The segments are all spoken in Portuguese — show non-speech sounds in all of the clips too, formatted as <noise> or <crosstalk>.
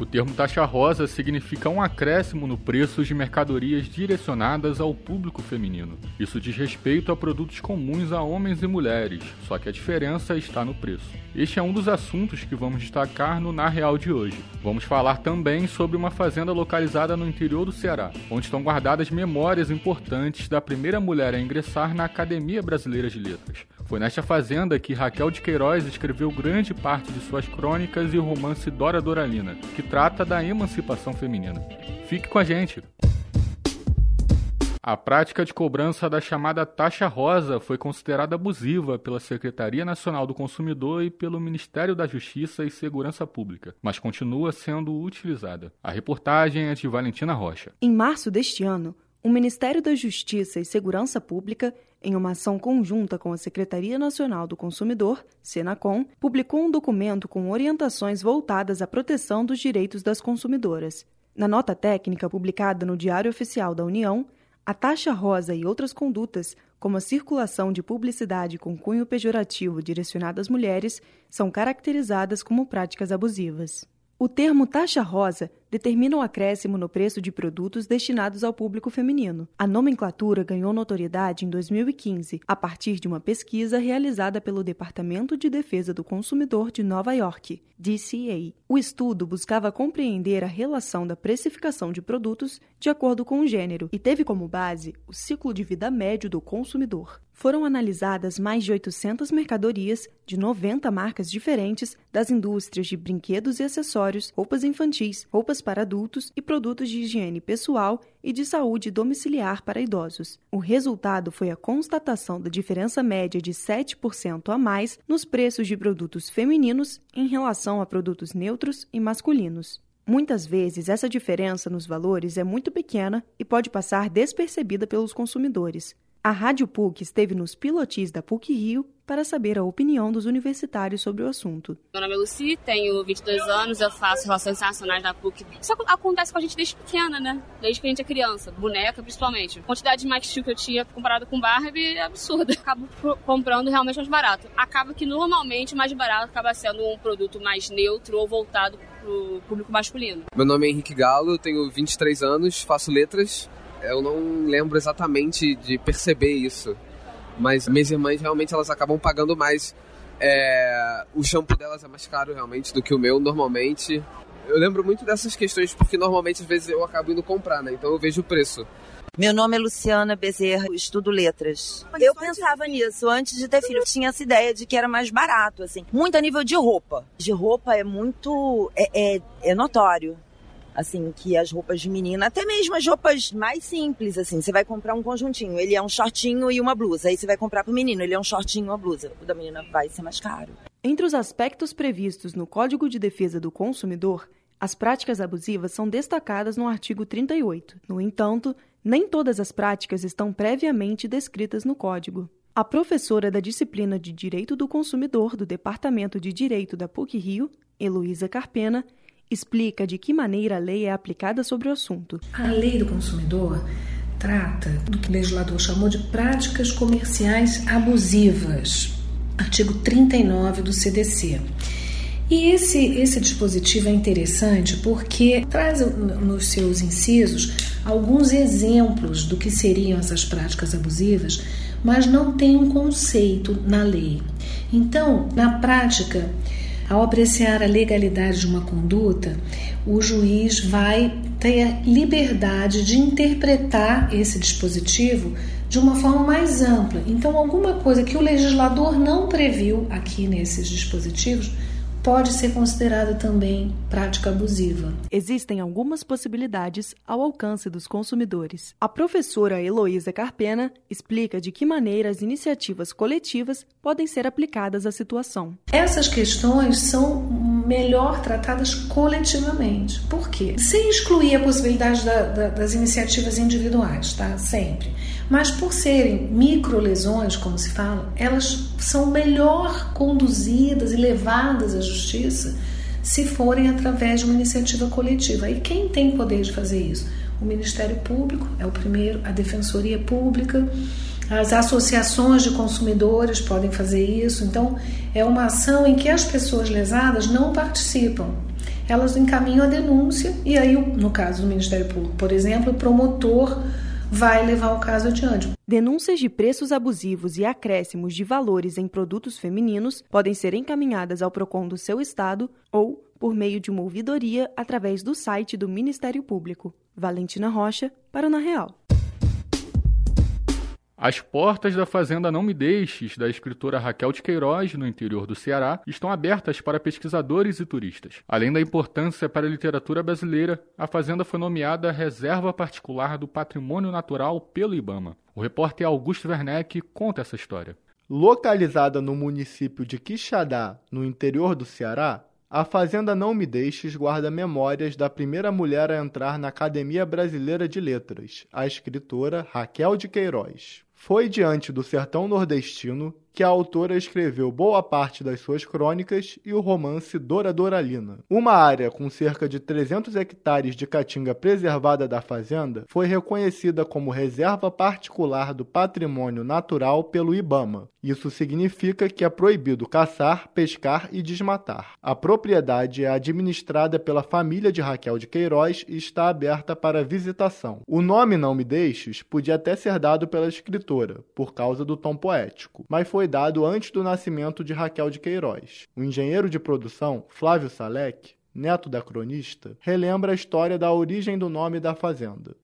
O termo taxa rosa significa um acréscimo no preço de mercadorias direcionadas ao público feminino. Isso diz respeito a produtos comuns a homens e mulheres, só que a diferença está no preço. Este é um dos assuntos que vamos destacar no Na Real de hoje. Vamos falar também sobre uma fazenda localizada no interior do Ceará, onde estão guardadas memórias importantes da primeira mulher a ingressar na Academia Brasileira de Letras. Foi nesta fazenda que Raquel de Queiroz escreveu grande parte de suas crônicas e o romance Dora Doralina, que trata da emancipação feminina. Fique com a gente! A prática de cobrança da chamada taxa rosa foi considerada abusiva pela Secretaria Nacional do Consumidor e pelo Ministério da Justiça e Segurança Pública, mas continua sendo utilizada. A reportagem é de Valentina Rocha. Em março deste ano, o Ministério da Justiça e Segurança Pública em uma ação conjunta com a Secretaria Nacional do Consumidor, Senacom, publicou um documento com orientações voltadas à proteção dos direitos das consumidoras. Na nota técnica publicada no Diário Oficial da União, a taxa rosa e outras condutas, como a circulação de publicidade com cunho pejorativo direcionada às mulheres, são caracterizadas como práticas abusivas. O termo taxa rosa determina o acréscimo no preço de produtos destinados ao público feminino. A nomenclatura ganhou notoriedade em 2015, a partir de uma pesquisa realizada pelo Departamento de Defesa do Consumidor de Nova York, DCA. O estudo buscava compreender a relação da precificação de produtos de acordo com o gênero e teve como base o ciclo de vida médio do consumidor foram analisadas mais de 800 mercadorias de 90 marcas diferentes das indústrias de brinquedos e acessórios, roupas infantis, roupas para adultos e produtos de higiene pessoal e de saúde domiciliar para idosos. O resultado foi a constatação da diferença média de 7% a mais nos preços de produtos femininos em relação a produtos neutros e masculinos. Muitas vezes, essa diferença nos valores é muito pequena e pode passar despercebida pelos consumidores. A Rádio PUC esteve nos pilotis da PUC Rio para saber a opinião dos universitários sobre o assunto. Meu nome é Luci, tenho 22 anos, eu faço Relações Internacionais da PUC. Isso acontece com a gente desde pequena, né? Desde que a gente é criança, boneca principalmente. A quantidade de Max Steel que eu tinha comparado com Barbie é absurda. <laughs> Acabo comprando realmente mais barato. Acaba que normalmente o mais barato acaba sendo um produto mais neutro ou voltado para o público masculino. Meu nome é Henrique Galo, tenho 23 anos, faço letras eu não lembro exatamente de perceber isso. Mas minhas irmãs realmente elas acabam pagando mais. É, o shampoo delas é mais caro realmente do que o meu normalmente. Eu lembro muito dessas questões porque normalmente às vezes eu acabo indo comprar, né? Então eu vejo o preço. Meu nome é Luciana Bezerra, estudo letras. Eu pensava nisso antes de ter filho. Eu tinha essa ideia de que era mais barato, assim. Muito a nível de roupa. De roupa é muito. é, é, é notório assim, que as roupas de menina, até mesmo as roupas mais simples, assim, você vai comprar um conjuntinho, ele é um shortinho e uma blusa, aí você vai comprar pro menino, ele é um shortinho e uma blusa, o da menina vai ser mais caro. Entre os aspectos previstos no Código de Defesa do Consumidor, as práticas abusivas são destacadas no artigo 38. No entanto, nem todas as práticas estão previamente descritas no Código. A professora da disciplina de Direito do Consumidor do Departamento de Direito da PUC-Rio, Heloísa Carpena, explica de que maneira a lei é aplicada sobre o assunto. A lei do consumidor trata do que o legislador chamou de práticas comerciais abusivas, artigo 39 do CDC. E esse, esse dispositivo é interessante porque traz nos seus incisos alguns exemplos do que seriam essas práticas abusivas, mas não tem um conceito na lei. Então, na prática, ao apreciar a legalidade de uma conduta, o juiz vai ter liberdade de interpretar esse dispositivo de uma forma mais ampla. Então, alguma coisa que o legislador não previu aqui nesses dispositivos pode ser considerada também prática abusiva. Existem algumas possibilidades ao alcance dos consumidores. A professora Heloísa Carpena explica de que maneira as iniciativas coletivas podem ser aplicadas à situação. Essas questões são melhor tratadas coletivamente. Por quê? Sem excluir a possibilidade da, da, das iniciativas individuais, tá? Sempre. Mas por serem microlesões, como se fala, elas são melhor conduzidas e levadas à justiça se forem através de uma iniciativa coletiva. E quem tem poder de fazer isso? O Ministério Público é o primeiro, a Defensoria Pública, as associações de consumidores podem fazer isso. Então, é uma ação em que as pessoas lesadas não participam. Elas encaminham a denúncia e aí, no caso do Ministério Público, por exemplo, o promotor vai levar o caso adiante. Denúncias de preços abusivos e acréscimos de valores em produtos femininos podem ser encaminhadas ao PROCON do seu estado ou por meio de uma ouvidoria através do site do Ministério Público. Valentina Rocha, para o Na Real. As portas da Fazenda Não Me Deixes, da escritora Raquel de Queiroz, no interior do Ceará, estão abertas para pesquisadores e turistas. Além da importância para a literatura brasileira, a fazenda foi nomeada Reserva Particular do Patrimônio Natural pelo IBAMA. O repórter Augusto Werneck conta essa história. Localizada no município de Quixadá, no interior do Ceará, a Fazenda Não Me Deixes guarda memórias da primeira mulher a entrar na Academia Brasileira de Letras, a escritora Raquel de Queiroz. Foi diante do sertão nordestino que a autora escreveu boa parte das suas crônicas e o romance Dora Doralina. Uma área com cerca de 300 hectares de caatinga preservada da fazenda foi reconhecida como reserva particular do patrimônio natural pelo IBAMA. Isso significa que é proibido caçar, pescar e desmatar. A propriedade é administrada pela família de Raquel de Queiroz e está aberta para visitação. O nome Não Me Deixes podia até ser dado pela escritora, por causa do tom poético, mas foi dado antes do nascimento de Raquel de Queiroz. O engenheiro de produção, Flávio Salek, neto da cronista, relembra a história da origem do nome da fazenda.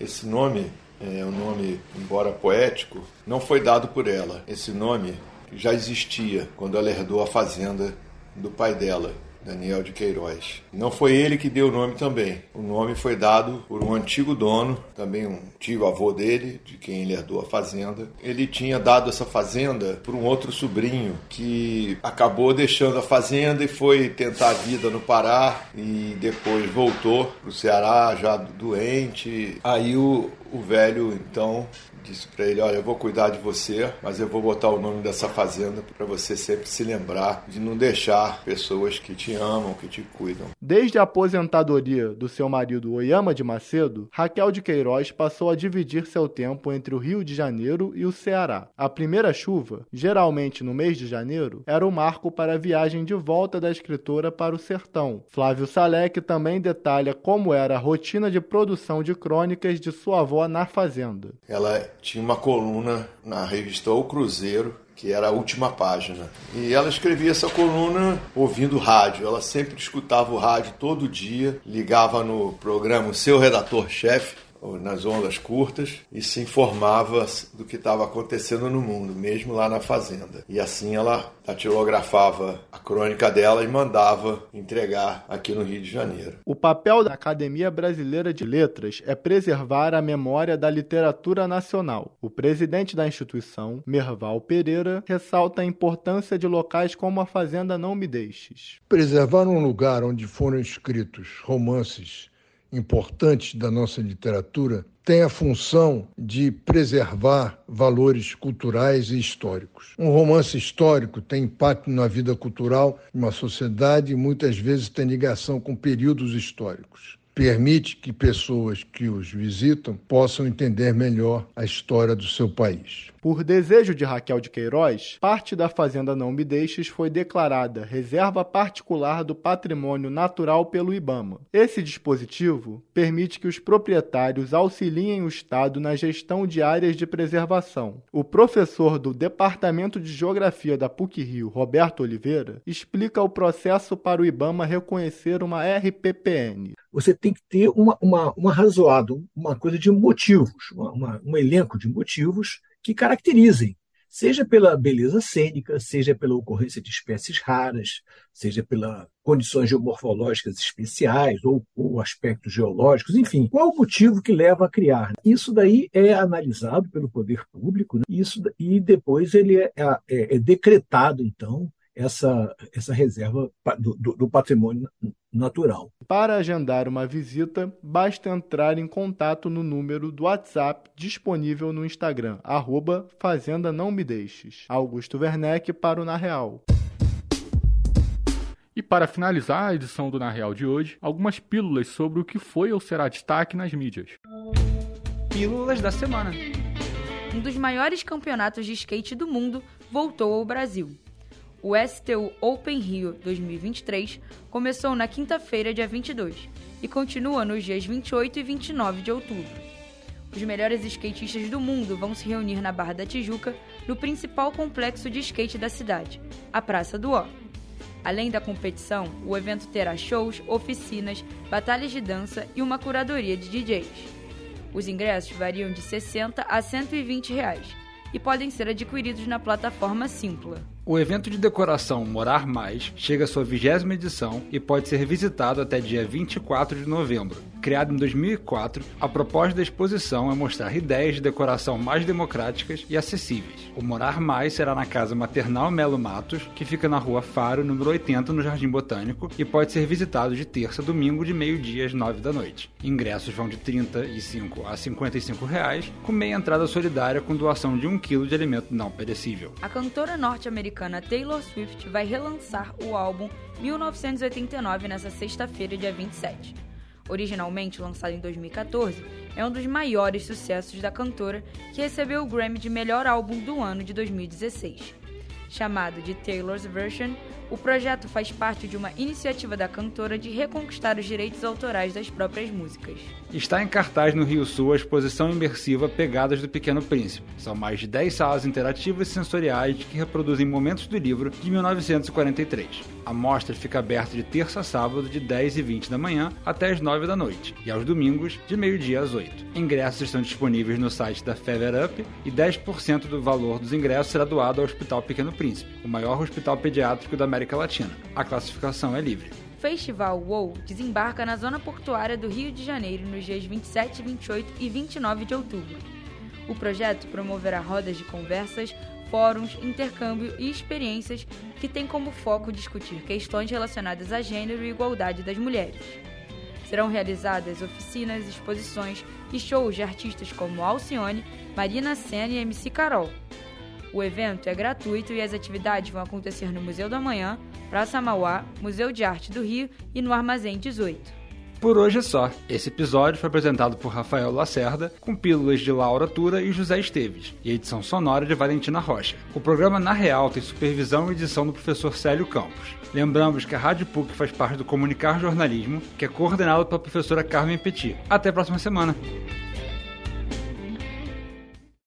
Esse nome é um nome, embora poético, não foi dado por ela. Esse nome já existia quando ela herdou a fazenda do pai dela, Daniel de Queiroz. Não foi ele que deu o nome também. O nome foi dado por um antigo dono, também um tio avô dele, de quem ele herdou a fazenda. Ele tinha dado essa fazenda para um outro sobrinho que acabou deixando a fazenda e foi tentar a vida no Pará e depois voltou para o Ceará já doente. Aí o, o velho então disse para ele: Olha, eu vou cuidar de você, mas eu vou botar o nome dessa fazenda para você sempre se lembrar de não deixar pessoas que te amam, que te cuidam. Desde a aposentadoria do seu marido Oyama de Macedo, Raquel de Queiroz passou a dividir seu tempo entre o Rio de Janeiro e o Ceará. A primeira chuva, geralmente no mês de janeiro, era o marco para a viagem de volta da escritora para o sertão. Flávio Salek também detalha como era a rotina de produção de crônicas de sua avó na fazenda. Ela tinha uma coluna na revista O Cruzeiro, que era a última página. E ela escrevia essa coluna ouvindo rádio. Ela sempre escutava o rádio todo dia, ligava no programa seu redator-chefe, nas ondas curtas e se informava do que estava acontecendo no mundo, mesmo lá na fazenda. E assim ela datilografava a crônica dela e mandava entregar aqui no Rio de Janeiro. O papel da Academia Brasileira de Letras é preservar a memória da literatura nacional. O presidente da instituição, Merval Pereira, ressalta a importância de locais como a Fazenda Não Me Deixes. Preservar um lugar onde foram escritos romances importantes da nossa literatura tem a função de preservar valores culturais e históricos. Um romance histórico tem impacto na vida cultural de uma sociedade e muitas vezes tem ligação com períodos históricos permite que pessoas que os visitam possam entender melhor a história do seu país. Por desejo de Raquel de Queiroz, parte da Fazenda Não Me Deixes foi declarada reserva particular do patrimônio natural pelo IBAMA. Esse dispositivo permite que os proprietários auxiliem o Estado na gestão de áreas de preservação. O professor do Departamento de Geografia da PUC-Rio, Roberto Oliveira, explica o processo para o IBAMA reconhecer uma RPPN. Você tem que ter uma, uma, uma razoado, uma coisa de motivos, uma, uma, um elenco de motivos que caracterizem, seja pela beleza cênica, seja pela ocorrência de espécies raras, seja pelas condições geomorfológicas especiais ou, ou, aspectos geológicos, enfim, qual o motivo que leva a criar? Isso daí é analisado pelo poder público, né? Isso, e depois ele é, é, é decretado, então, essa, essa reserva do, do, patrimônio natural. Para agendar uma visita, basta entrar em contato no número do WhatsApp disponível no Instagram, arroba Fazenda Não Me Deixes. Augusto Werneck para o Na Real. E para finalizar a edição do Na Real de hoje, algumas pílulas sobre o que foi ou será destaque nas mídias. Pílulas da semana. um dos maiores campeonatos de skate do mundo voltou ao Brasil. O STU Open Rio 2023 começou na quinta-feira, dia 22, e continua nos dias 28 e 29 de outubro. Os melhores skatistas do mundo vão se reunir na Barra da Tijuca, no principal complexo de skate da cidade, a Praça do Ó. Além da competição, o evento terá shows, oficinas, batalhas de dança e uma curadoria de DJs. Os ingressos variam de 60 a 120 reais e podem ser adquiridos na plataforma Simpla. O evento de decoração Morar Mais chega à sua vigésima edição e pode ser visitado até dia 24 de novembro. Criado em 2004, a proposta da exposição é mostrar ideias de decoração mais democráticas e acessíveis. O Morar Mais será na Casa Maternal Melo Matos, que fica na Rua Faro, número 80, no Jardim Botânico, e pode ser visitado de terça a domingo de meio-dia às 9 da noite. Ingressos vão de R$ 35 a 55 reais, com meia entrada solidária com doação de 1 kg de alimento não perecível. A cantora norte-americana Taylor Swift vai relançar o álbum 1989 nesta sexta-feira, dia 27 originalmente lançado em 2014, é um dos maiores sucessos da cantora, que recebeu o Grammy de melhor álbum do ano de 2016. Chamado de Taylor's Version, o projeto faz parte de uma iniciativa da cantora de reconquistar os direitos autorais das próprias músicas. Está em cartaz no Rio Sul a exposição imersiva Pegadas do Pequeno Príncipe. São mais de 10 salas interativas e sensoriais que reproduzem momentos do livro de 1943. A mostra fica aberta de terça a sábado, de 10 e 20 da manhã até as 9 da noite, e aos domingos, de meio-dia às 8. Ingressos estão disponíveis no site da Feather Up e 10% do valor dos ingressos será doado ao Hospital Pequeno Príncipe, o maior hospital pediátrico da América Latina. A classificação é livre. Festival WOW desembarca na zona portuária do Rio de Janeiro nos dias 27, 28 e 29 de outubro. O projeto promoverá rodas de conversas, fóruns, intercâmbio e experiências que têm como foco discutir questões relacionadas a gênero e igualdade das mulheres. Serão realizadas oficinas, exposições e shows de artistas como Alcione, Marina Senna e MC Carol. O evento é gratuito e as atividades vão acontecer no Museu do Amanhã, Praça Mauá, Museu de Arte do Rio e no Armazém 18. Por hoje é só. Esse episódio foi apresentado por Rafael Lacerda, com pílulas de Laura Tura e José Esteves, e edição sonora de Valentina Rocha. O programa Na Real tem supervisão e edição do professor Célio Campos. Lembramos que a Rádio PUC faz parte do Comunicar Jornalismo, que é coordenado pela professora Carmen Petit. Até a próxima semana.